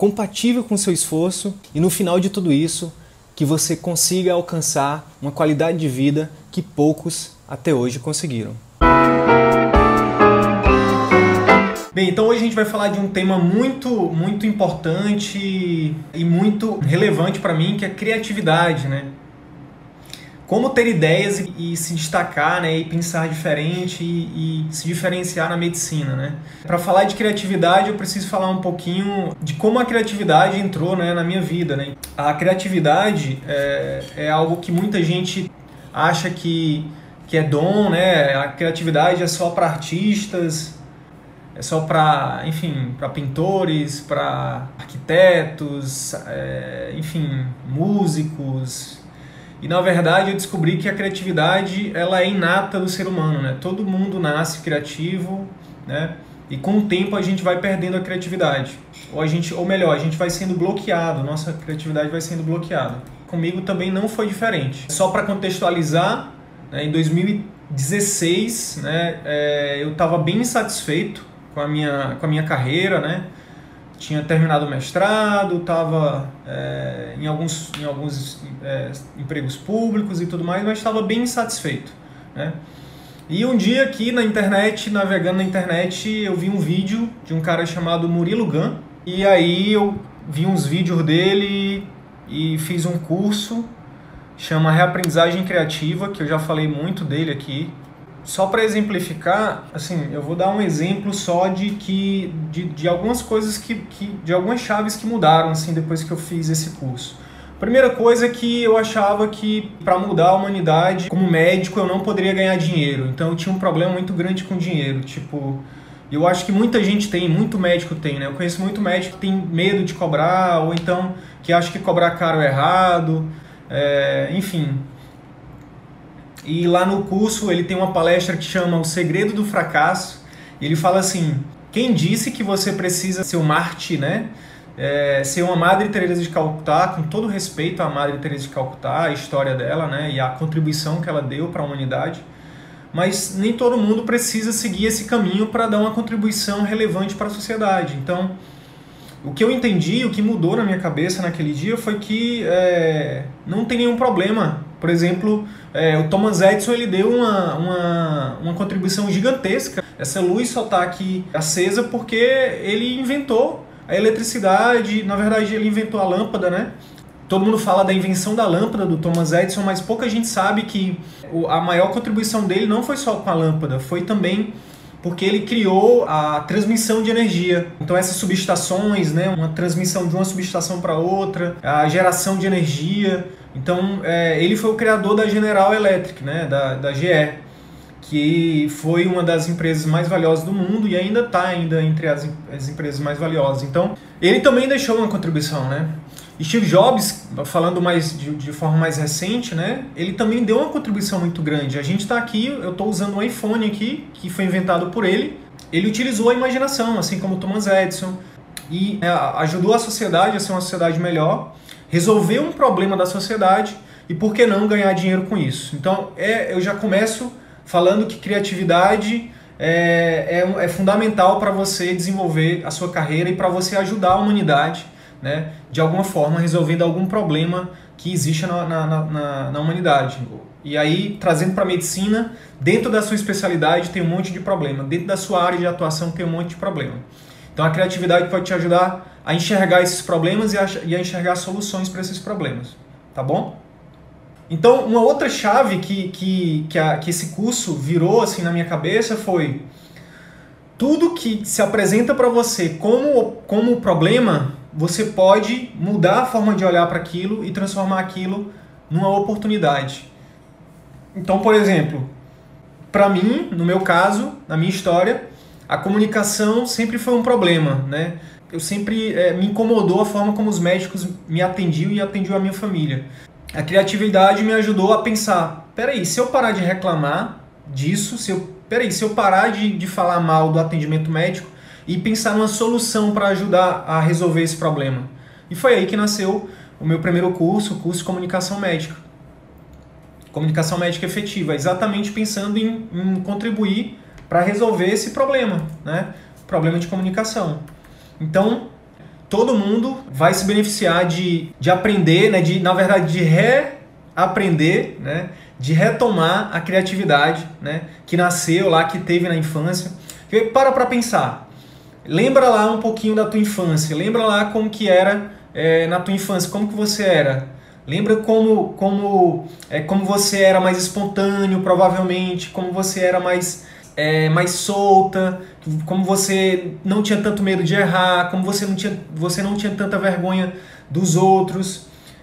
compatível com o seu esforço e no final de tudo isso, que você consiga alcançar uma qualidade de vida que poucos até hoje conseguiram. Bem, então hoje a gente vai falar de um tema muito, muito importante e muito relevante para mim, que é criatividade, né? Como ter ideias e, e, se destacar, né, e pensar diferente e, e se diferenciar na medicina, né? Para falar de criatividade, eu preciso falar um pouquinho de como a criatividade entrou, né, na minha vida, né? A criatividade é, é algo que muita gente acha que que é dom, né? A criatividade é só para artistas, é só para, enfim, para pintores, para arquitetos, é, enfim, músicos, e na verdade eu descobri que a criatividade ela é inata do ser humano, né? Todo mundo nasce criativo, né? E com o tempo a gente vai perdendo a criatividade. Ou a gente, ou melhor, a gente vai sendo bloqueado, nossa criatividade vai sendo bloqueada. Comigo também não foi diferente. Só para contextualizar, né, em 2016, né, é, eu estava bem insatisfeito com a minha, com a minha carreira, né? Tinha terminado o mestrado, estava é, em alguns, em alguns é, empregos públicos e tudo mais, mas estava bem insatisfeito. Né? E um dia aqui na internet, navegando na internet, eu vi um vídeo de um cara chamado Murilo Gun, e aí eu vi uns vídeos dele e fiz um curso, chama Reaprendizagem Criativa, que eu já falei muito dele aqui, só para exemplificar, assim, eu vou dar um exemplo só de que de, de algumas coisas que, que de algumas chaves que mudaram assim depois que eu fiz esse curso. Primeira coisa é que eu achava que para mudar a humanidade, como médico, eu não poderia ganhar dinheiro. Então eu tinha um problema muito grande com dinheiro, tipo, eu acho que muita gente tem, muito médico tem, né? Eu conheço muito médico que tem medo de cobrar, ou então que acha que cobrar caro é errado, é, enfim. E lá no curso ele tem uma palestra que chama O Segredo do Fracasso. E ele fala assim: quem disse que você precisa ser um Marte, né? É, ser uma Madre Teresa de Calcutá, com todo respeito à Madre Teresa de Calcutá, a história dela, né, e a contribuição que ela deu para a humanidade, mas nem todo mundo precisa seguir esse caminho para dar uma contribuição relevante para a sociedade. Então, o que eu entendi, o que mudou na minha cabeça naquele dia foi que é, não tem nenhum problema. Por exemplo, é, o Thomas Edison ele deu uma, uma, uma contribuição gigantesca. Essa luz só está aqui acesa porque ele inventou a eletricidade. Na verdade, ele inventou a lâmpada, né? Todo mundo fala da invenção da lâmpada do Thomas Edison, mas pouca gente sabe que a maior contribuição dele não foi só com a lâmpada, foi também porque ele criou a transmissão de energia. Então essas subestações, né, uma transmissão de uma subestação para outra, a geração de energia. Então é, ele foi o criador da General Electric, né, da, da GE, que foi uma das empresas mais valiosas do mundo e ainda está ainda entre as, as empresas mais valiosas. Então ele também deixou uma contribuição, né? Steve Jobs, falando mais de, de, forma mais recente, né, ele também deu uma contribuição muito grande. A gente está aqui, eu estou usando um iPhone aqui, que foi inventado por ele. Ele utilizou a imaginação, assim como Thomas Edison, e é, ajudou a sociedade a ser uma sociedade melhor, resolveu um problema da sociedade e, por que não, ganhar dinheiro com isso. Então, é, eu já começo falando que criatividade é, é, é fundamental para você desenvolver a sua carreira e para você ajudar a humanidade né, de alguma forma resolvendo algum problema que existe na, na, na, na humanidade. E aí, trazendo para a medicina, dentro da sua especialidade tem um monte de problema, dentro da sua área de atuação tem um monte de problema. Então a criatividade pode te ajudar a enxergar esses problemas e a, e a enxergar soluções para esses problemas, tá bom? Então, uma outra chave que, que, que, a, que esse curso virou assim na minha cabeça foi tudo que se apresenta para você como, como problema, você pode mudar a forma de olhar para aquilo e transformar aquilo numa oportunidade. Então, por exemplo, para mim, no meu caso, na minha história, a comunicação sempre foi um problema, né? eu sempre é, me incomodou a forma como os médicos me atendiam e atendiam a minha família. A criatividade me ajudou a pensar: peraí, se eu parar de reclamar disso, se eu, peraí, se eu parar de, de falar mal do atendimento médico e pensar numa solução para ajudar a resolver esse problema. E foi aí que nasceu o meu primeiro curso, o curso de comunicação médica. Comunicação médica efetiva, exatamente pensando em, em contribuir para resolver esse problema, né? Problema de comunicação. Então, todo mundo vai se beneficiar de, de aprender, né? de, na verdade, de reaprender, né? de retomar a criatividade né? que nasceu lá, que teve na infância. E para para pensar. Lembra lá um pouquinho da tua infância. Lembra lá como que era é, na tua infância, como que você era. Lembra como, como, é, como você era mais espontâneo, provavelmente, como você era mais é, mais solta, como você não tinha tanto medo de errar, como você não tinha, você não tinha tanta vergonha dos outros,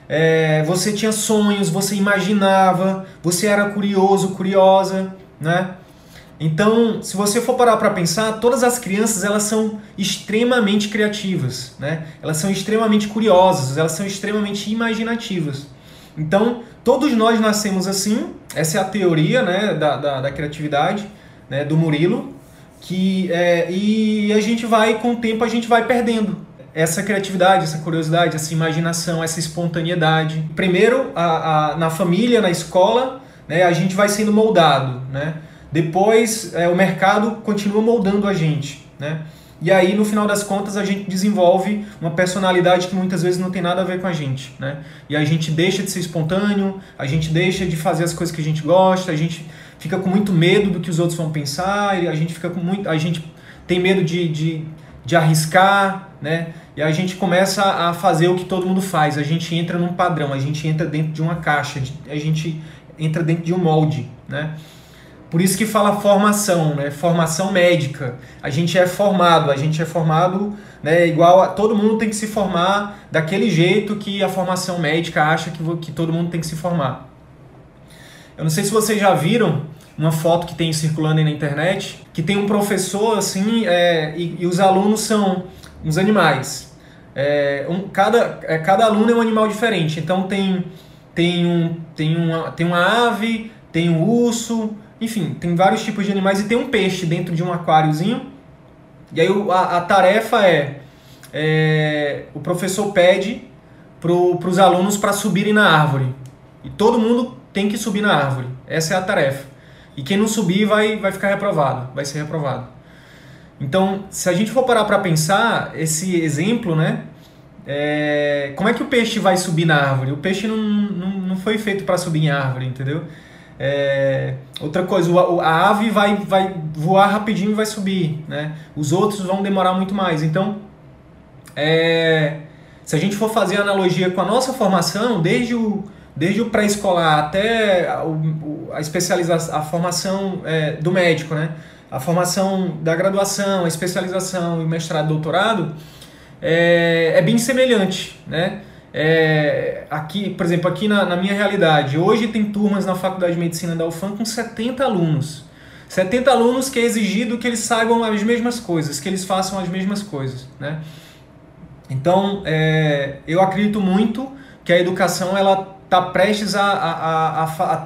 é, você tinha sonhos, você imaginava, você era curioso, curiosa, né? Então, se você for parar para pensar, todas as crianças elas são extremamente criativas, né? Elas são extremamente curiosas, elas são extremamente imaginativas. Então, todos nós nascemos assim. Essa é a teoria, né, da, da, da criatividade né, do Murilo, que é, e a gente vai com o tempo a gente vai perdendo essa criatividade, essa curiosidade, essa imaginação, essa espontaneidade. Primeiro a, a, na família, na escola, né, a gente vai sendo moldado, né? Depois é, o mercado continua moldando a gente, né? E aí, no final das contas, a gente desenvolve uma personalidade que muitas vezes não tem nada a ver com a gente, né? E a gente deixa de ser espontâneo, a gente deixa de fazer as coisas que a gente gosta, a gente fica com muito medo do que os outros vão pensar, e a gente fica com muito, a gente tem medo de, de, de arriscar, né? E a gente começa a fazer o que todo mundo faz, a gente entra num padrão, a gente entra dentro de uma caixa, a gente entra dentro de um molde, né? Por isso que fala formação, né? Formação médica. A gente é formado, a gente é formado, né? Igual a, todo mundo tem que se formar daquele jeito que a formação médica acha que, que todo mundo tem que se formar. Eu não sei se vocês já viram uma foto que tem circulando aí na internet, que tem um professor assim, é, e, e, os alunos são uns animais. É, um, cada, é, cada aluno é um animal diferente. Então tem, tem, um, tem, uma, tem uma ave, tem um urso, enfim, tem vários tipos de animais e tem um peixe dentro de um aquáriozinho. E aí a, a tarefa é, é, o professor pede para os alunos para subirem na árvore. E todo mundo tem que subir na árvore. Essa é a tarefa. E quem não subir vai, vai ficar reprovado, vai ser reprovado. Então, se a gente for parar para pensar, esse exemplo, né? É, como é que o peixe vai subir na árvore? O peixe não, não, não foi feito para subir em árvore, entendeu? É, outra coisa, a ave vai, vai voar rapidinho e vai subir, né? Os outros vão demorar muito mais. Então, é, se a gente for fazer analogia com a nossa formação, desde o, desde o pré-escolar até a, especialização, a formação é, do médico, né? A formação da graduação, a especialização e mestrado, doutorado é, é bem semelhante, né? É, aqui, por exemplo, aqui na, na, minha realidade, hoje tem turmas na Faculdade de Medicina da UFAM com 70 alunos. 70 alunos que é exigido que eles saibam as mesmas coisas, que eles façam as mesmas coisas, né? Então, é, eu acredito muito que a educação ela está prestes a, a, a,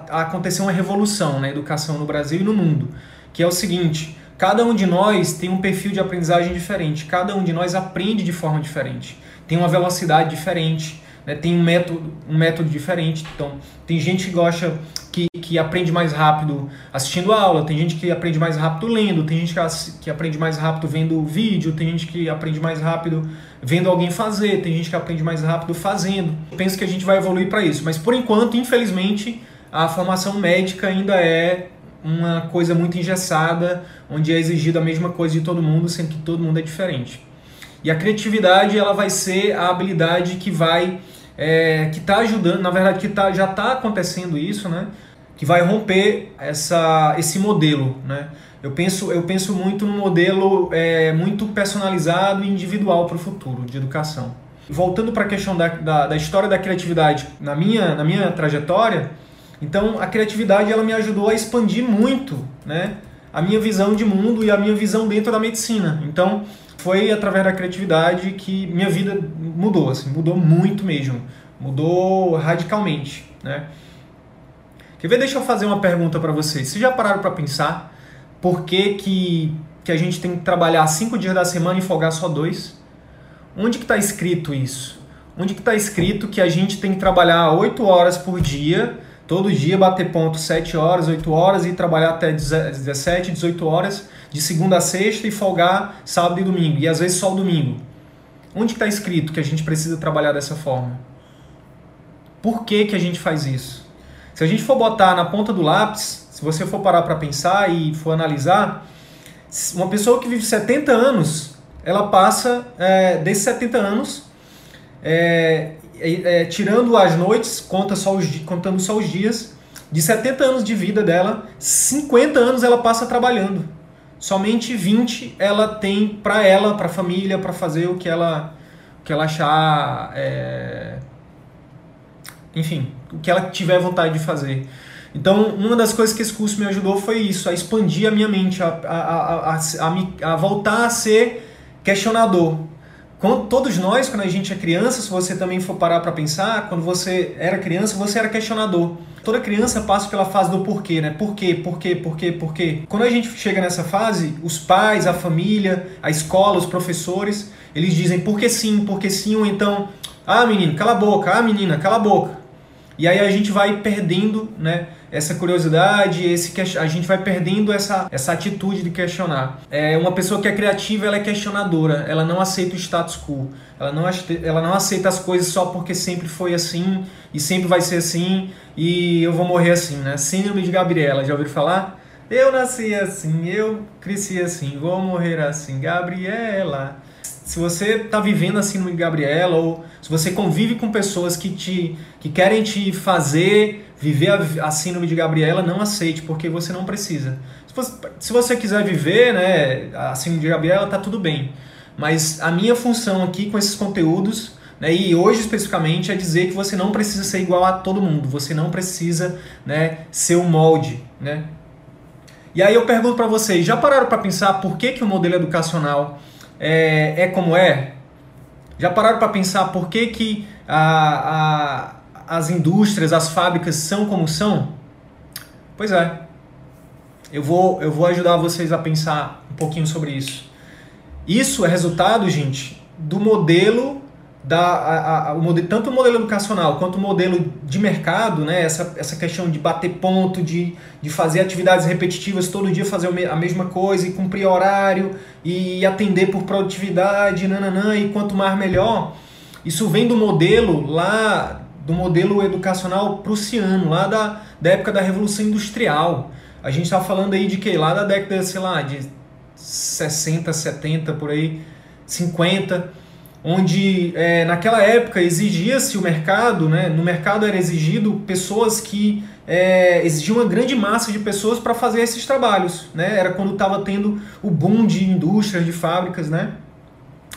a, acontecer uma revolução na educação no Brasil e no mundo, que é o seguinte: cada um de nós tem um perfil de aprendizagem diferente, cada um de nós aprende de forma diferente, tem uma velocidade diferente, né, tem um método, um método diferente. Então, tem gente que gosta que, que aprende mais rápido assistindo aula, tem gente que aprende mais rápido lendo, tem gente que, que aprende mais rápido vendo vídeo, tem gente que aprende mais rápido vendo alguém fazer, tem gente que aprende mais rápido fazendo. penso que a gente vai evoluir para isso, mas por enquanto, infelizmente, a formação médica ainda é uma coisa muito engessada, onde é exigida a mesma coisa de todo mundo, sendo que todo mundo é diferente. E a criatividade ela vai ser a habilidade que vai é, que está ajudando, na verdade que tá, já está acontecendo isso, né? Que vai romper essa, esse modelo, né? Eu penso, eu penso muito num modelo é, muito personalizado e individual para o futuro de educação. Voltando para a questão da, da, da, história da criatividade na minha, na minha trajetória, então a criatividade ela me ajudou a expandir muito né, a minha visão de mundo e a minha visão dentro da medicina. Então foi através da criatividade que minha vida mudou, assim, mudou muito mesmo, mudou radicalmente, né? Quer ver? Deixa eu fazer uma pergunta para vocês. Vocês já pararam para pensar por que, que, que a gente tem que trabalhar cinco dias da semana e folgar só dois? Onde que está escrito isso? Onde que está escrito que a gente tem que trabalhar oito horas por dia, todo dia bater ponto sete horas, oito horas e trabalhar até 17, 18 horas de segunda a sexta e folgar sábado e domingo, e às vezes só o domingo. Onde está escrito que a gente precisa trabalhar dessa forma? Por que, que a gente faz isso? Se a gente for botar na ponta do lápis, se você for parar para pensar e for analisar, uma pessoa que vive 70 anos, ela passa é, desses 70 anos, é, é, tirando as noites, conta só os, contando só os dias, de 70 anos de vida dela, 50 anos ela passa trabalhando somente 20 ela tem para ela, para a família, para fazer o que ela, o que ela achar, é... enfim, o que ela tiver vontade de fazer. Então, uma das coisas que esse curso me ajudou foi isso, a expandir a minha mente, a, a, a, a, a voltar a ser questionador. Todos nós, quando a gente é criança, se você também for parar para pensar, quando você era criança, você era questionador. Toda criança passa pela fase do porquê, né? Por quê? Por quê? Por quê? Por quê? Quando a gente chega nessa fase, os pais, a família, a escola, os professores, eles dizem por que sim, por que sim, ou então, ah, menino, cala a boca, ah, menina, cala a boca. E aí a gente vai perdendo, né? Essa curiosidade, esse a gente vai perdendo essa, essa atitude de questionar. É uma pessoa que é criativa, ela é questionadora, ela não aceita o status quo, ela não, ela não aceita as coisas só porque sempre foi assim e sempre vai ser assim e eu vou morrer assim, né? Síndrome de Gabriela, já ouviram falar? Eu nasci assim, eu cresci assim, vou morrer assim, Gabriela. Se você está vivendo a síndrome de Gabriela ou se você convive com pessoas que te que querem te fazer viver a, a síndrome de Gabriela, não aceite, porque você não precisa. Se você, se você quiser viver né, a síndrome de Gabriela, tá tudo bem. Mas a minha função aqui com esses conteúdos, né, e hoje especificamente, é dizer que você não precisa ser igual a todo mundo, você não precisa né, ser o um molde. Né? E aí eu pergunto para vocês, já pararam para pensar por que, que o modelo educacional é, é como é? Já pararam para pensar por que, que a, a as indústrias, as fábricas são como são? Pois é. Eu vou, eu vou ajudar vocês a pensar um pouquinho sobre isso. Isso é resultado, gente, do modelo da a, a, o modelo, tanto o modelo educacional quanto o modelo de mercado, né? Essa, essa questão de bater ponto, de, de fazer atividades repetitivas todo dia, fazer a mesma coisa e cumprir horário e atender por produtividade, nananã, e quanto mais melhor. Isso vem do modelo lá do modelo educacional prussiano, lá da, da época da Revolução Industrial. A gente está falando aí de que? Lá da década, sei lá, de 60, 70, por aí, 50, onde é, naquela época exigia-se o mercado, né? no mercado era exigido pessoas que é, uma grande massa de pessoas para fazer esses trabalhos. Né? Era quando estava tendo o boom de indústrias, de fábricas. Né?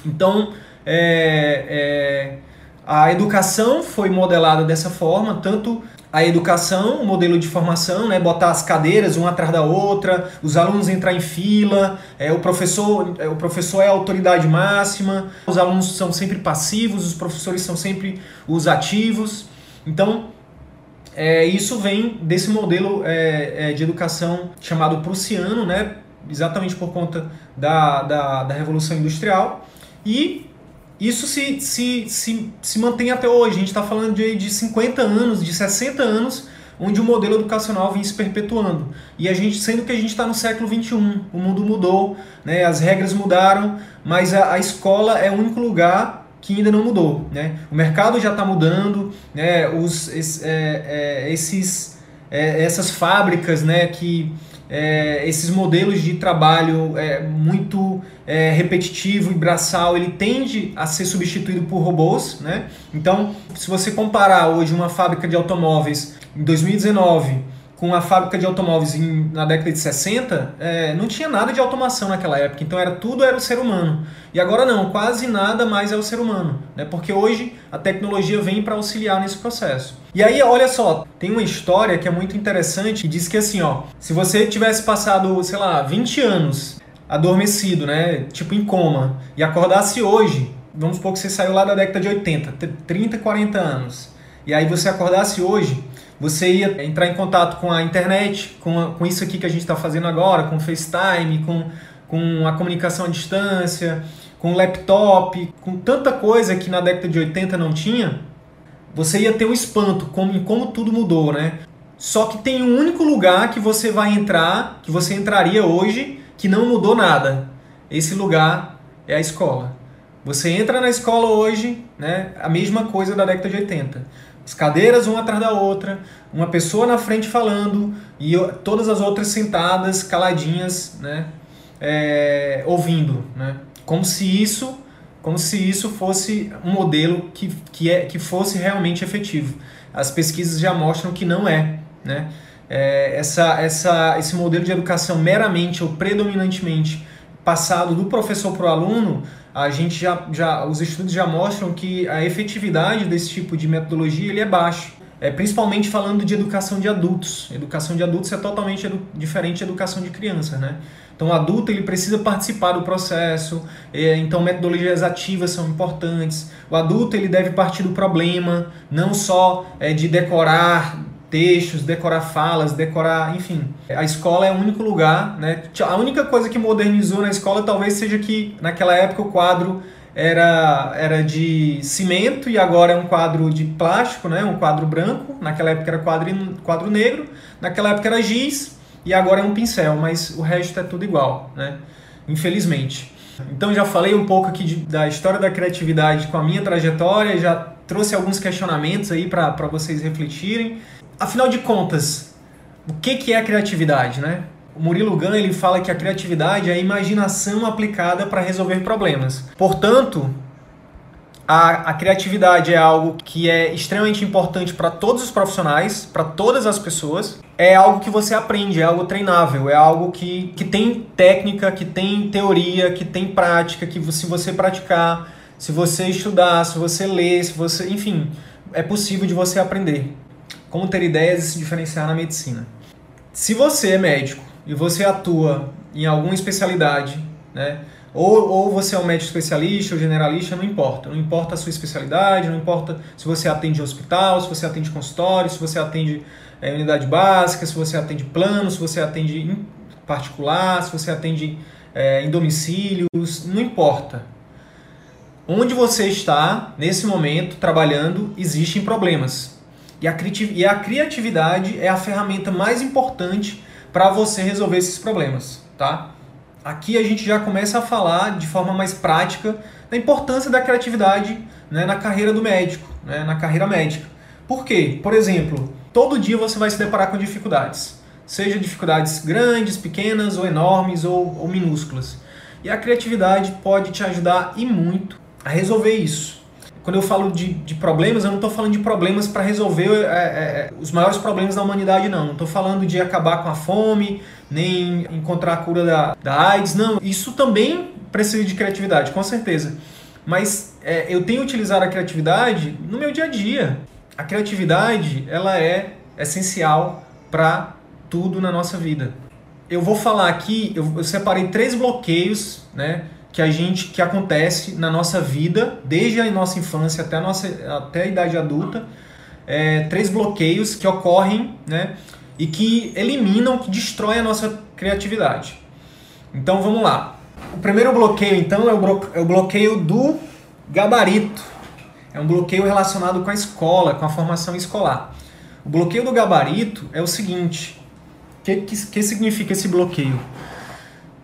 Então, é, é a educação foi modelada dessa forma, tanto a educação, o modelo de formação, né, botar as cadeiras uma atrás da outra, os alunos entrar em fila, é, o professor é, o professor é a autoridade máxima, os alunos são sempre passivos, os professores são sempre os ativos. Então, é, isso vem desse modelo é, é de educação chamado prussiano, né, exatamente por conta da, da, da Revolução Industrial. E isso se, se, se, se mantém até hoje. A gente está falando de, de 50 anos, de 60 anos, onde o modelo educacional vem se perpetuando. E a gente, sendo que a gente está no século 21, o mundo mudou, né, as regras mudaram, mas a, a escola é o único lugar que ainda não mudou. Né? O mercado já está mudando, né, os, es, é, é, esses, é, essas fábricas né, que é, esses modelos de trabalho é, muito é, repetitivo e braçal, ele tende a ser substituído por robôs, né? Então, se você comparar hoje uma fábrica de automóveis em 2019 com a fábrica de automóveis em, na década de 60, é, não tinha nada de automação naquela época, então era tudo era o ser humano. E agora não, quase nada mais é o ser humano, né? porque hoje a tecnologia vem para auxiliar nesse processo. E aí, olha só, tem uma história que é muito interessante que diz que assim, ó, se você tivesse passado, sei lá, 20 anos adormecido, né? Tipo em coma, e acordasse hoje, vamos supor que você saiu lá da década de 80, 30, 40 anos, e aí você acordasse hoje, você ia entrar em contato com a internet, com, com isso aqui que a gente está fazendo agora, com o FaceTime, com, com a comunicação à distância, com o laptop, com tanta coisa que na década de 80 não tinha, você ia ter um espanto como, como tudo mudou, né? Só que tem um único lugar que você vai entrar, que você entraria hoje, que não mudou nada. Esse lugar é a escola. Você entra na escola hoje, né, a mesma coisa da década de 80. As cadeiras uma atrás da outra, uma pessoa na frente falando e todas as outras sentadas, caladinhas, né, é, ouvindo, né, como se isso, como se isso fosse um modelo que, que, é, que fosse realmente efetivo. As pesquisas já mostram que não é, né. É, essa, essa, esse modelo de educação meramente ou predominantemente passado do professor para o aluno a gente já, já os estudos já mostram que a efetividade desse tipo de metodologia ele é baixo. É, principalmente falando de educação de adultos. Educação de adultos é totalmente edu diferente de educação de crianças, né? Então, o adulto ele precisa participar do processo, é, então metodologias ativas são importantes. O adulto ele deve partir do problema, não só é, de decorar textos, decorar falas, decorar, enfim. A escola é o único lugar, né? A única coisa que modernizou na escola talvez seja que naquela época o quadro era, era de cimento e agora é um quadro de plástico, né? Um quadro branco. Naquela época era quadro, quadro negro, naquela época era giz e agora é um pincel, mas o resto é tudo igual, né? Infelizmente. Então já falei um pouco aqui de, da história da criatividade com a minha trajetória, já trouxe alguns questionamentos aí para vocês refletirem. Afinal de contas, o que, que é a criatividade, né? O Murilo Gun ele fala que a criatividade é a imaginação aplicada para resolver problemas. Portanto, a, a, criatividade é algo que é extremamente importante para todos os profissionais, para todas as pessoas. É algo que você aprende, é algo treinável, é algo que, que tem técnica, que tem teoria, que tem prática, que se você praticar, se você estudar, se você ler, se você, enfim, é possível de você aprender como ter ideias e se diferenciar na medicina. Se você é médico e você atua em alguma especialidade, né? Ou, ou você é um médico especialista ou generalista, não importa. Não importa a sua especialidade, não importa se você atende hospital, se você atende consultório, se você atende é, unidade básica, se você atende plano, se você atende em particular, se você atende é, em domicílios, não importa. Onde você está nesse momento trabalhando, existem problemas. E a, e a criatividade é a ferramenta mais importante para você resolver esses problemas, tá? Aqui a gente já começa a falar de forma mais prática da importância da criatividade né, na carreira do médico, né, na carreira médica. Por quê? Por exemplo, todo dia você vai se deparar com dificuldades, seja dificuldades grandes, pequenas ou enormes ou, ou minúsculas. E a criatividade pode te ajudar e muito a resolver isso quando eu falo de, de problemas, eu não estou falando de problemas para resolver é, é, é, os maiores problemas da humanidade, não. Não estou falando de acabar com a fome, nem encontrar a cura da, da AIDS, não. Isso também precisa de criatividade, com certeza. Mas é, eu tenho utilizado a criatividade no meu dia a dia. A criatividade, ela é essencial para tudo na nossa vida. Eu vou falar aqui, eu, eu separei três bloqueios, né? Que a gente que acontece na nossa vida, desde a nossa infância até a, nossa, até a idade adulta, é, três bloqueios que ocorrem né, e que eliminam, que destroem a nossa criatividade. Então vamos lá. O primeiro bloqueio então é o, é bloqueio do gabarito. É um bloqueio relacionado com a escola, com a formação escolar. O bloqueio do gabarito é o seguinte: o que, que, que significa esse bloqueio?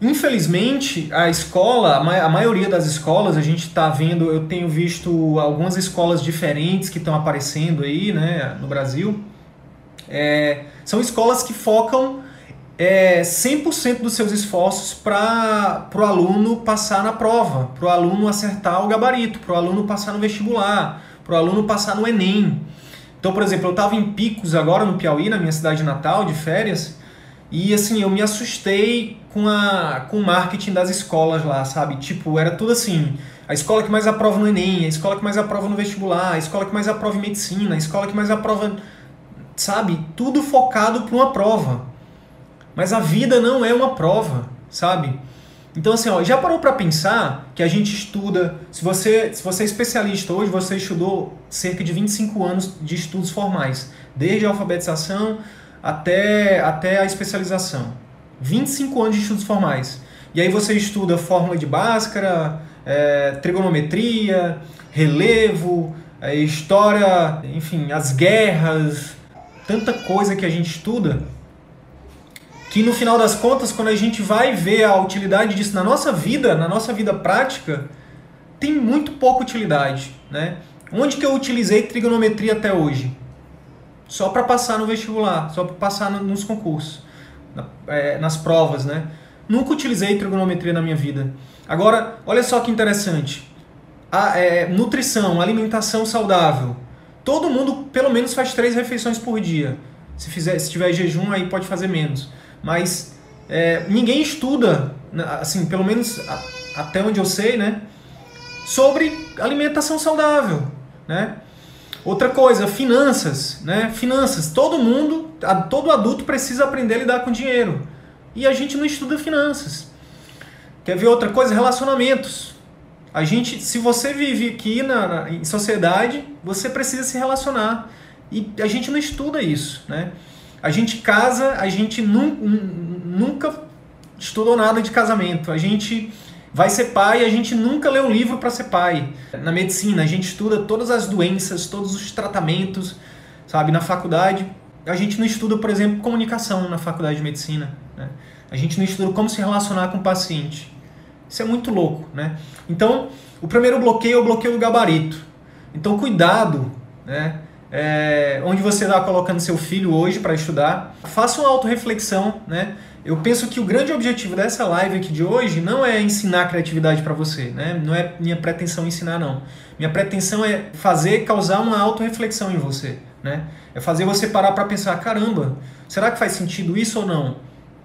Infelizmente, a escola, a maioria das escolas, a gente está vendo, eu tenho visto algumas escolas diferentes que estão aparecendo aí né, no Brasil. É, são escolas que focam é, 100% dos seus esforços para o aluno passar na prova, para o aluno acertar o gabarito, para o aluno passar no vestibular, para o aluno passar no Enem. Então, por exemplo, eu estava em Picos agora no Piauí, na minha cidade natal, de férias, e assim, eu me assustei com, a, com o marketing das escolas lá, sabe? Tipo, era tudo assim, a escola que mais aprova no Enem, a escola que mais aprova no vestibular, a escola que mais aprova em medicina, a escola que mais aprova, sabe? Tudo focado para uma prova. Mas a vida não é uma prova, sabe? Então, assim, ó, já parou para pensar que a gente estuda, se você, se você é especialista hoje, você estudou cerca de 25 anos de estudos formais, desde a alfabetização até, até a especialização. 25 anos de estudos formais. E aí você estuda fórmula de Bhaskara, é, trigonometria, relevo, é, história, enfim, as guerras, tanta coisa que a gente estuda que no final das contas, quando a gente vai ver a utilidade disso na nossa vida, na nossa vida prática, tem muito pouca utilidade, né? Onde que eu utilizei trigonometria até hoje? Só para passar no vestibular, só para passar nos concursos, é, nas provas, né? Nunca utilizei trigonometria na minha vida. Agora, olha só que interessante. A, é, nutrição, alimentação saudável. Todo mundo pelo menos faz três refeições por dia. Se fizer, se tiver jejum, aí pode fazer menos mas é, ninguém estuda, né, assim, pelo menos a, até onde eu sei, né, sobre alimentação saudável, né? Outra coisa, finanças, né? Finanças. Todo mundo, todo adulto precisa aprender a lidar com dinheiro. E a gente não estuda finanças. Quer ver outra coisa? Relacionamentos. A gente, se você vive aqui na, na, em sociedade, você precisa se relacionar. E a gente não estuda isso, né? A gente casa, a gente nunca estudou nada de casamento. A gente vai ser pai, a gente nunca lê um livro para ser pai. Na medicina, a gente estuda todas as doenças, todos os tratamentos, sabe? Na faculdade, a gente não estuda, por exemplo, comunicação na faculdade de medicina. Né? A gente não estuda como se relacionar com o paciente. Isso é muito louco, né? Então, o primeiro bloqueio é o bloqueio do gabarito. Então, cuidado, né? é, onde você está colocando seu filho hoje para estudar. Faça uma autorreflexão, né? Eu penso que o grande objetivo dessa live aqui de hoje não é ensinar criatividade para você, né? Não é minha pretensão ensinar, não. Minha pretensão é fazer, causar uma autorreflexão em você, né? É fazer você parar para pensar, caramba, será que faz sentido isso ou não?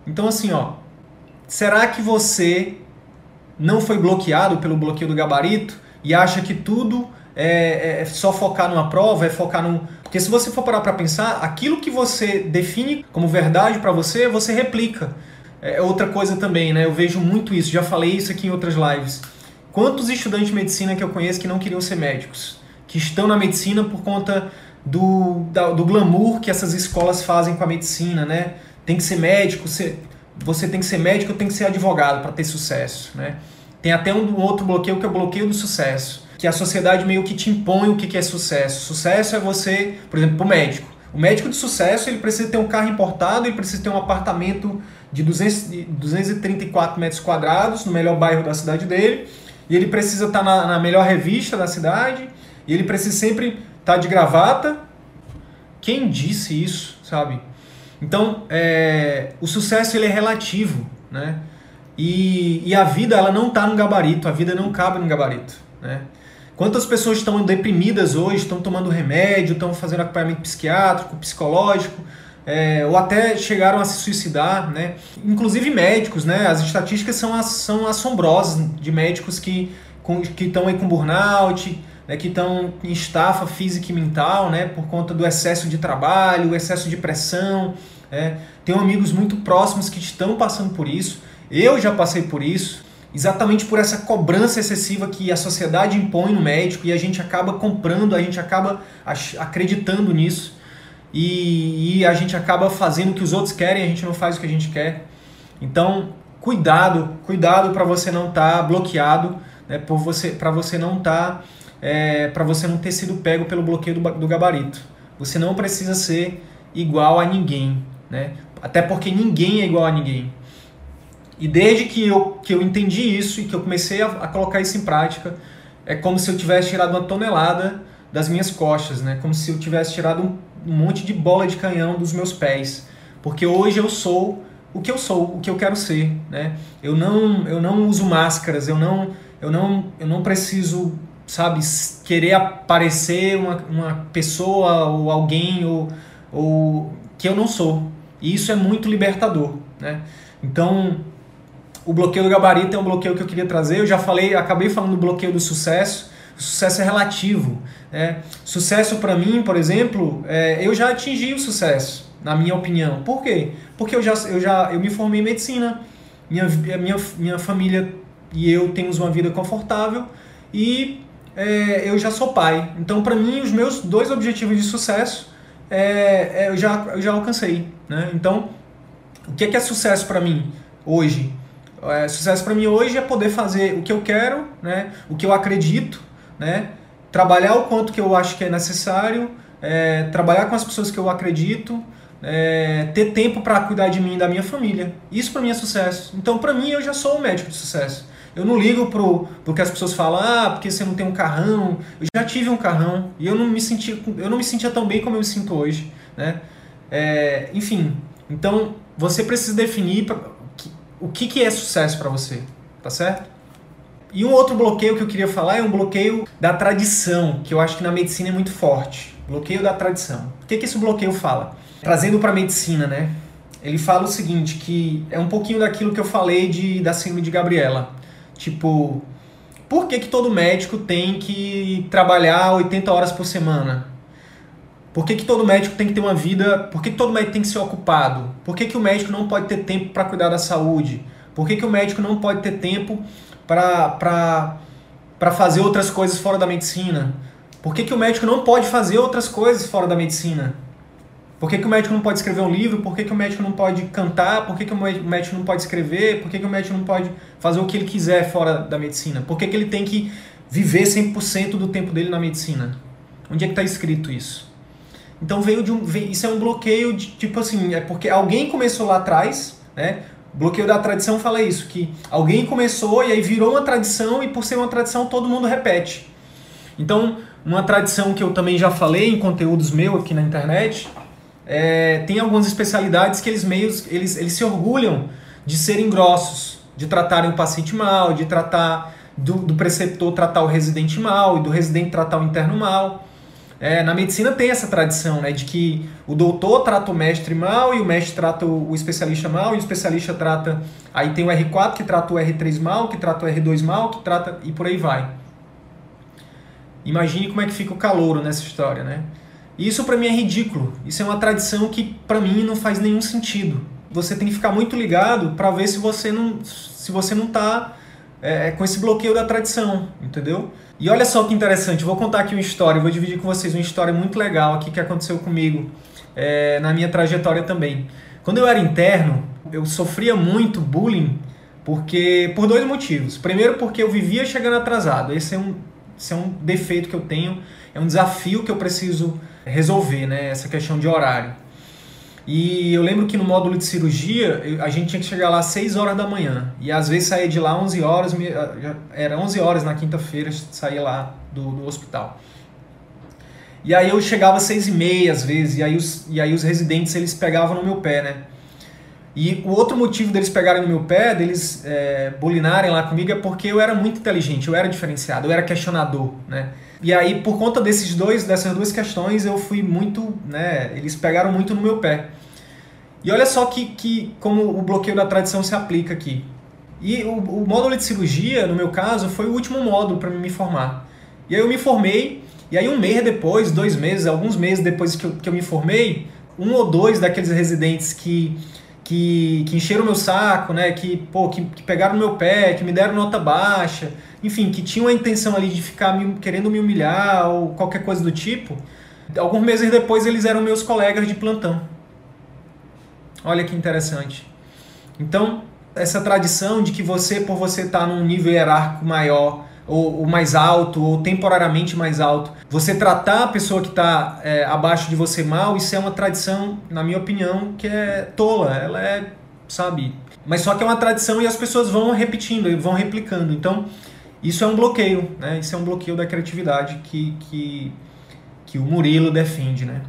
Então, assim, ó, será que você não foi bloqueado pelo bloqueio do gabarito e acha que tudo é, é só focar numa prova, é focar num. Porque se você for parar para pensar, aquilo que você define como verdade para você, você replica. É outra coisa também, né? Eu vejo muito isso, já falei isso aqui em outras lives. Quantos estudantes de medicina que eu conheço que não queriam ser médicos? Que estão na medicina por conta do, da, do glamour que essas escolas fazem com a medicina, né? Tem que ser médico, você, você tem que ser médico, tem que ser advogado para ter sucesso, né? Tem até um outro bloqueio que é o bloqueio do sucesso que a sociedade meio que te impõe o que é sucesso. Sucesso é você, por exemplo, o médico. O médico de sucesso ele precisa ter um carro importado, ele precisa ter um apartamento de 200, 234 metros quadrados no melhor bairro da cidade dele, e ele precisa estar na, na melhor revista da cidade, e ele precisa sempre estar de gravata. Quem disse isso, sabe? Então, é, o sucesso ele é relativo, né? E, e a vida ela não está no gabarito, a vida não cabe no gabarito, né? Quantas pessoas estão deprimidas hoje, estão tomando remédio, estão fazendo acompanhamento psiquiátrico, psicológico, é, ou até chegaram a se suicidar, né? Inclusive médicos, né? As estatísticas são, são assombrosas de médicos que estão aí com burnout, né? que estão em estafa física e mental, né? Por conta do excesso de trabalho, o excesso de pressão. Né? Tenho amigos muito próximos que estão passando por isso. Eu já passei por isso exatamente por essa cobrança excessiva que a sociedade impõe no médico e a gente acaba comprando, a gente acaba acreditando nisso e, e a gente acaba fazendo o que os outros querem, a gente não faz o que a gente quer. Então, cuidado, cuidado para você não estar tá bloqueado, né, você, para você não estar, tá, é, para você não ter sido pego pelo bloqueio do, do gabarito. Você não precisa ser igual a ninguém, né? Até porque ninguém é igual a ninguém. E desde que eu, que eu entendi isso e que eu comecei a, a colocar isso em prática, é como se eu tivesse tirado uma tonelada das minhas costas, né? Como se eu tivesse tirado um, um monte de bola de canhão dos meus pés. Porque hoje eu sou o que eu sou, o que eu quero ser, né? Eu não, eu não uso máscaras, eu não, eu não, eu não preciso, sabe, querer aparecer uma, uma pessoa ou alguém ou, ou que eu não sou. E isso é muito libertador, né? Então, o bloqueio do gabarito é um bloqueio que eu queria trazer. Eu já falei, acabei falando do bloqueio do sucesso. O sucesso é relativo. Né? Sucesso para mim, por exemplo, é, eu já atingi o sucesso, na minha opinião. Por quê? Porque eu já, eu já eu me formei em medicina. minha, minha, minha família e eu temos uma vida confortável e é, eu já sou pai. Então, para mim, os meus dois objetivos de sucesso é, é, eu, já, eu já alcancei. Né? Então, o que é, que é sucesso para mim hoje? É, sucesso para mim hoje é poder fazer o que eu quero, né? o que eu acredito, né? trabalhar o quanto que eu acho que é necessário, é, trabalhar com as pessoas que eu acredito, é, ter tempo para cuidar de mim e da minha família. Isso para mim é sucesso. Então, para mim, eu já sou um médico de sucesso. Eu não ligo pro, pro que as pessoas falam, ah, porque você não tem um carrão. Eu já tive um carrão e eu não me sentia, eu não me sentia tão bem como eu me sinto hoje, né? É, enfim, então você precisa definir o que, que é sucesso para você, tá certo? E um outro bloqueio que eu queria falar é um bloqueio da tradição, que eu acho que na medicina é muito forte. Bloqueio da tradição. O que, que esse bloqueio fala? Trazendo para a medicina, né? Ele fala o seguinte, que é um pouquinho daquilo que eu falei de, da síndrome de Gabriela. Tipo, por que, que todo médico tem que trabalhar 80 horas por semana? Por que, que todo médico tem que ter uma vida? Por que, que todo médico tem que ser ocupado? Por que, que o médico não pode ter tempo para cuidar da saúde? Por que, que o médico não pode ter tempo para fazer outras coisas fora da medicina? Por que, que o médico não pode fazer outras coisas fora da medicina? Por que, que o médico não pode escrever um livro? Por que, que o médico não pode cantar? Por que, que o médico não pode escrever? Por que, que o médico não pode fazer o que ele quiser fora da medicina? Por que, que ele tem que viver 100% do tempo dele na medicina? Onde é que está escrito isso? Então veio de um, veio, isso é um bloqueio de tipo assim, é porque alguém começou lá atrás, né? Bloqueio da tradição fala isso, que alguém começou e aí virou uma tradição e por ser uma tradição todo mundo repete. Então, uma tradição que eu também já falei em conteúdos meus aqui na internet é, tem algumas especialidades que eles meios eles, eles se orgulham de serem grossos, de tratarem o paciente mal, de tratar do, do preceptor tratar o residente mal e do residente tratar o interno mal. É, na medicina tem essa tradição, né, de que o doutor trata o mestre mal e o mestre trata o, especialista mal e o especialista trata. Aí tem o R4 que trata o R3 mal, que trata o R2 mal, que trata. e por aí vai. Imagine como é que fica o calouro nessa história, né? Isso para mim é ridículo. Isso é uma tradição que para mim não faz nenhum sentido. Você tem que ficar muito ligado para ver se você não se você não tá é, com esse bloqueio da tradição, entendeu? E olha só que interessante, vou contar aqui uma história, vou dividir com vocês uma história muito legal aqui que aconteceu comigo é, na minha trajetória também. Quando eu era interno, eu sofria muito bullying porque por dois motivos. Primeiro, porque eu vivia chegando atrasado. Esse é um, esse é um defeito que eu tenho, é um desafio que eu preciso resolver, né? Essa questão de horário. E eu lembro que no módulo de cirurgia, a gente tinha que chegar lá às 6 horas da manhã. E às vezes saía de lá 11 horas, era 11 horas na quinta-feira, saía lá do, do, hospital. E aí eu chegava às 6 e meia às vezes, e aí, os, e aí os residentes eles pegavam no meu pé, né? E o outro motivo deles pegarem no meu pé, deles é, bulinarem lá comigo, é porque eu era muito inteligente, eu era diferenciado, eu era questionador, né? E aí, por conta desses dois, dessas duas questões, eu fui muito, né? Eles pegaram muito no meu pé. E olha só que, que como o bloqueio da tradição se aplica aqui. E o, o módulo de cirurgia, no meu caso, foi o último módulo para me formar. E aí eu me formei, e aí um mês depois, dois meses, alguns meses depois que eu, que eu me formei, um ou dois daqueles residentes que que, que encheram meu saco, né? Que, pô, que, que pegaram meu pé, que me deram nota baixa, enfim, que tinham a intenção ali de ficar me, querendo me humilhar ou qualquer coisa do tipo. Alguns meses depois eles eram meus colegas de plantão. Olha que interessante. Então, essa tradição de que você, por você estar tá num nível hierárquico maior, ou, ou, mais alto, ou temporariamente mais alto, você tratar a pessoa que está é, abaixo de você mal, isso é uma tradição, na minha opinião, que é tola. Ela é, sabe? Mas só que é uma tradição e as pessoas vão repetindo, vão replicando. Então, isso é um bloqueio, né? Isso é um bloqueio da criatividade que, que, que o Murilo defende, né?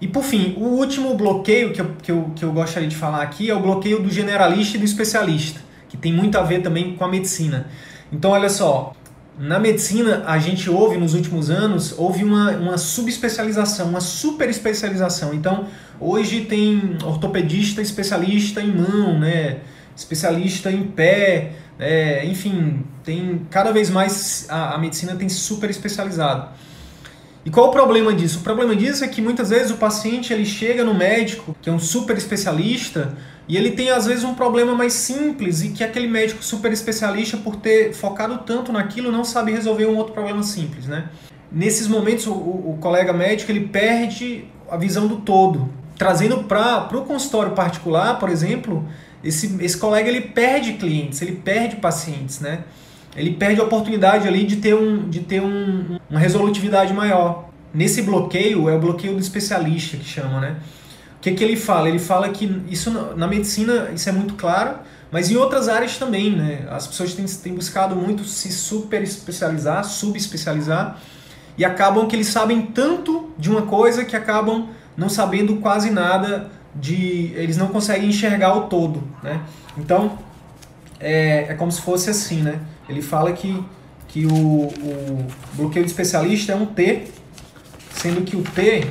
E por fim, o último bloqueio que eu, que, eu, que eu gostaria de falar aqui é o bloqueio do generalista e do especialista, que tem muito a ver também com a medicina. Então, olha só, na medicina, a gente ouve nos últimos anos, houve uma, uma subespecialização, uma super especialização. Então, hoje tem ortopedista especialista em mão, né? especialista em pé, é, enfim, tem cada vez mais a, a medicina tem super especializado. E qual o problema disso? O problema disso é que muitas vezes o paciente ele chega no médico, que é um super especialista, e ele tem às vezes um problema mais simples e que aquele médico super especialista, por ter focado tanto naquilo, não sabe resolver um outro problema simples, né? Nesses momentos, o, o colega médico ele perde a visão do todo. Trazendo para o consultório particular, por exemplo, esse, esse colega ele perde clientes, ele perde pacientes, né? ele perde a oportunidade ali de ter, um, de ter um, uma resolutividade maior. Nesse bloqueio, é o bloqueio do especialista que chama, né? Que, que ele fala? Ele fala que isso na medicina isso é muito claro, mas em outras áreas também, né? As pessoas têm, têm buscado muito se super especializar, subespecializar, e acabam que eles sabem tanto de uma coisa que acabam não sabendo quase nada de. Eles não conseguem enxergar o todo, né? Então, é, é como se fosse assim, né? Ele fala que, que o, o bloqueio de especialista é um T, sendo que o T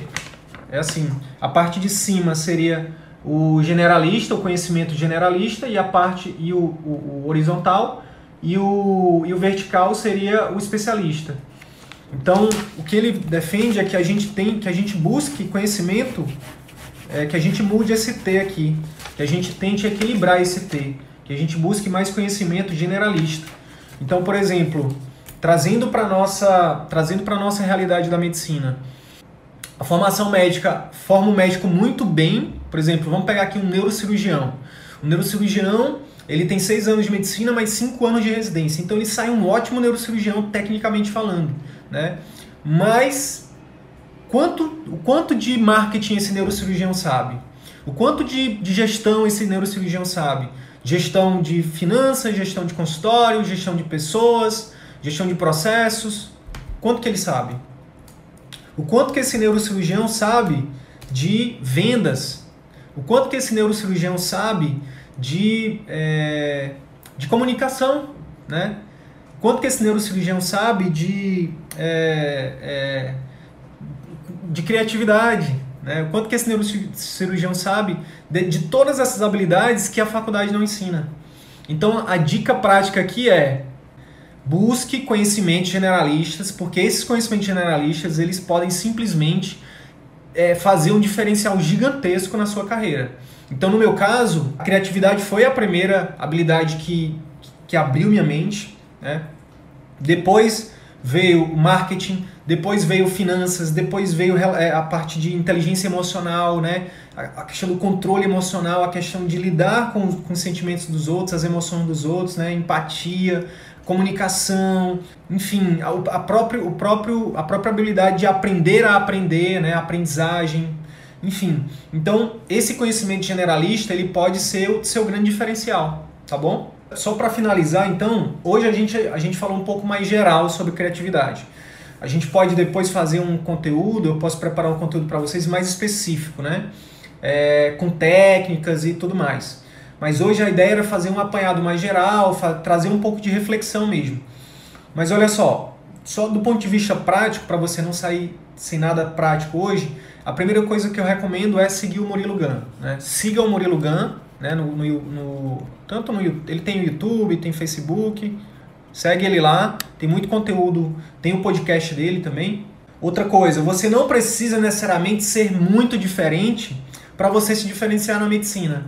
é assim, a parte de cima seria o generalista, o conhecimento generalista, e a parte e o, o, o horizontal, e o, e o vertical seria o especialista. Então, o que ele defende é que a gente tem, que a gente busque conhecimento, é, que a gente mude esse T aqui, que a gente tente equilibrar esse T que a gente busque mais conhecimento generalista. Então, por exemplo, trazendo para nossa trazendo para nossa realidade da medicina, a formação médica forma o médico muito bem. Por exemplo, vamos pegar aqui um neurocirurgião. O neurocirurgião ele tem seis anos de medicina, mais cinco anos de residência. Então ele sai um ótimo neurocirurgião tecnicamente falando, né? Mas quanto, o quanto de marketing esse neurocirurgião sabe? O quanto de, de gestão esse neurocirurgião sabe? Gestão de finanças, gestão de consultório, gestão de pessoas, gestão de processos. Quanto que ele sabe? O quanto que esse neurocirurgião sabe de vendas? O quanto que esse neurocirurgião sabe de, é, de comunicação? Né? Quanto que esse neurocirurgião sabe de, é, é, de criatividade? Né? O quanto que esse neurocirurgião sabe de, de todas essas habilidades que a faculdade não ensina. Então a dica prática aqui é busque conhecimentos generalistas, porque esses conhecimentos generalistas eles podem simplesmente é, fazer um diferencial gigantesco na sua carreira. Então, no meu caso, a criatividade foi a primeira habilidade que, que abriu minha mente. Né? Depois veio o marketing, depois veio finanças, depois veio é, a parte de inteligência emocional, né? a questão do controle emocional, a questão de lidar com, com os sentimentos dos outros, as emoções dos outros, né? empatia, comunicação, enfim, a, a, próprio, o próprio, a própria habilidade de aprender a aprender, né? aprendizagem, enfim. Então, esse conhecimento generalista ele pode ser o seu grande diferencial, tá bom? Só para finalizar, então, hoje a gente, a gente falou um pouco mais geral sobre criatividade. A gente pode depois fazer um conteúdo, eu posso preparar um conteúdo para vocês mais específico, né? É, com técnicas e tudo mais. Mas hoje a ideia era fazer um apanhado mais geral, trazer um pouco de reflexão mesmo. Mas olha só, só do ponto de vista prático, para você não sair sem nada prático hoje, a primeira coisa que eu recomendo é seguir o Murilo Gun. Né? Siga o Murilo Gun, né? no, no, no, tanto no ele tem o YouTube, tem Facebook, Segue ele lá, tem muito conteúdo, tem o podcast dele também. Outra coisa, você não precisa necessariamente ser muito diferente para você se diferenciar na medicina.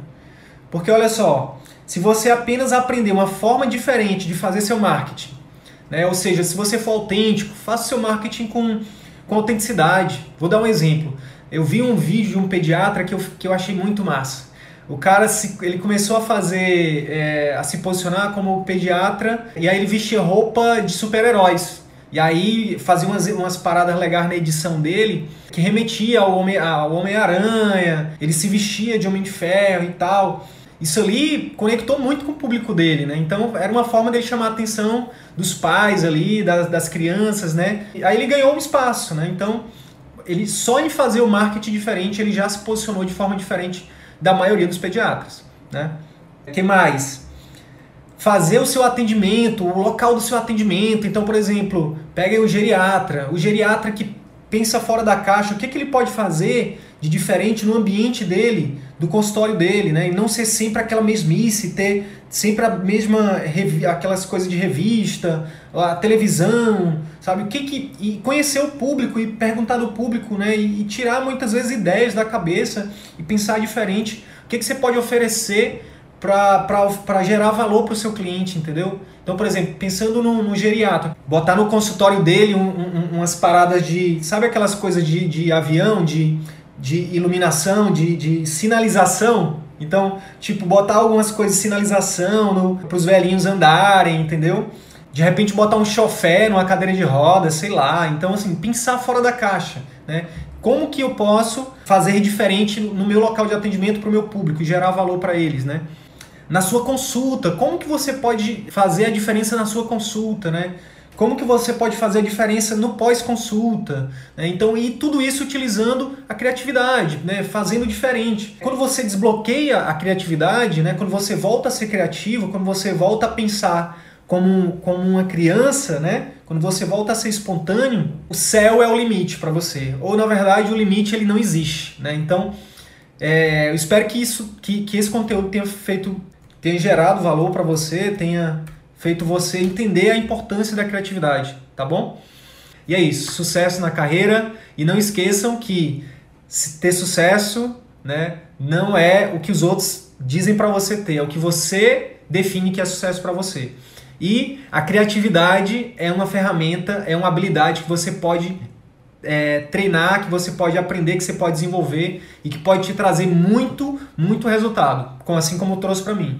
Porque olha só, se você apenas aprender uma forma diferente de fazer seu marketing, né? ou seja, se você for autêntico, faça seu marketing com, com autenticidade. Vou dar um exemplo. Eu vi um vídeo de um pediatra que eu, que eu achei muito massa. O cara se, ele começou a fazer, é, a se posicionar como pediatra e aí ele vestia roupa de super-heróis. E aí fazia umas, umas paradas legais na edição dele que remetia ao Homem-Aranha, Homem ele se vestia de Homem de Ferro e tal. Isso ali conectou muito com o público dele, né? Então era uma forma dele chamar a atenção dos pais ali, das, das crianças, né? Aí ele ganhou um espaço, né? Então ele só em fazer o marketing diferente ele já se posicionou de forma diferente da maioria dos pediatras. Né? que mais? Fazer o seu atendimento, o local do seu atendimento. Então, por exemplo, pega o geriatra. O geriatra que pensa fora da caixa, o que, que ele pode fazer de diferente no ambiente dele, do consultório dele, né? E não ser sempre aquela mesmice, ter sempre a mesma aquelas coisas de revista, a televisão, sabe? O que que e conhecer o público e perguntar do público, né? E, tirar muitas vezes ideias da cabeça e pensar diferente. O que que você pode oferecer para gerar valor para o seu cliente, entendeu? Então, por exemplo, pensando no, no geriatra, botar no consultório dele um, um, umas paradas de, sabe aquelas coisas de, de avião, de, de iluminação, de, de sinalização? Então, tipo, botar algumas coisas de sinalização para os velhinhos andarem, entendeu? De repente botar um chofé numa cadeira de rodas, sei lá. Então, assim, pensar fora da caixa, né? Como que eu posso fazer diferente no meu local de atendimento para o meu público e gerar valor para eles, né? na sua consulta. Como que você pode fazer a diferença na sua consulta, né? Como que você pode fazer a diferença no pós-consulta? Né? Então, e tudo isso utilizando a criatividade, né? fazendo diferente. Quando você desbloqueia a criatividade, né? quando você volta a ser criativo, quando você volta a pensar como, como uma criança, né? quando você volta a ser espontâneo, o céu é o limite para você. Ou, na verdade, o limite ele não existe. Né? Então, é, eu espero que, isso, que, que esse conteúdo tenha feito tenha gerado valor para você, tenha feito você entender a importância da criatividade, tá bom? E é isso, sucesso na carreira e não esqueçam que ter sucesso, né, não é o que os outros dizem para você ter, é o que você define que é sucesso para você. E a criatividade é uma ferramenta, é uma habilidade que você pode é, treinar, que você pode aprender, que você pode desenvolver e que pode te trazer muito, muito resultado, assim como trouxe para mim.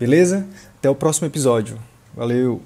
Beleza? Até o próximo episódio. Valeu!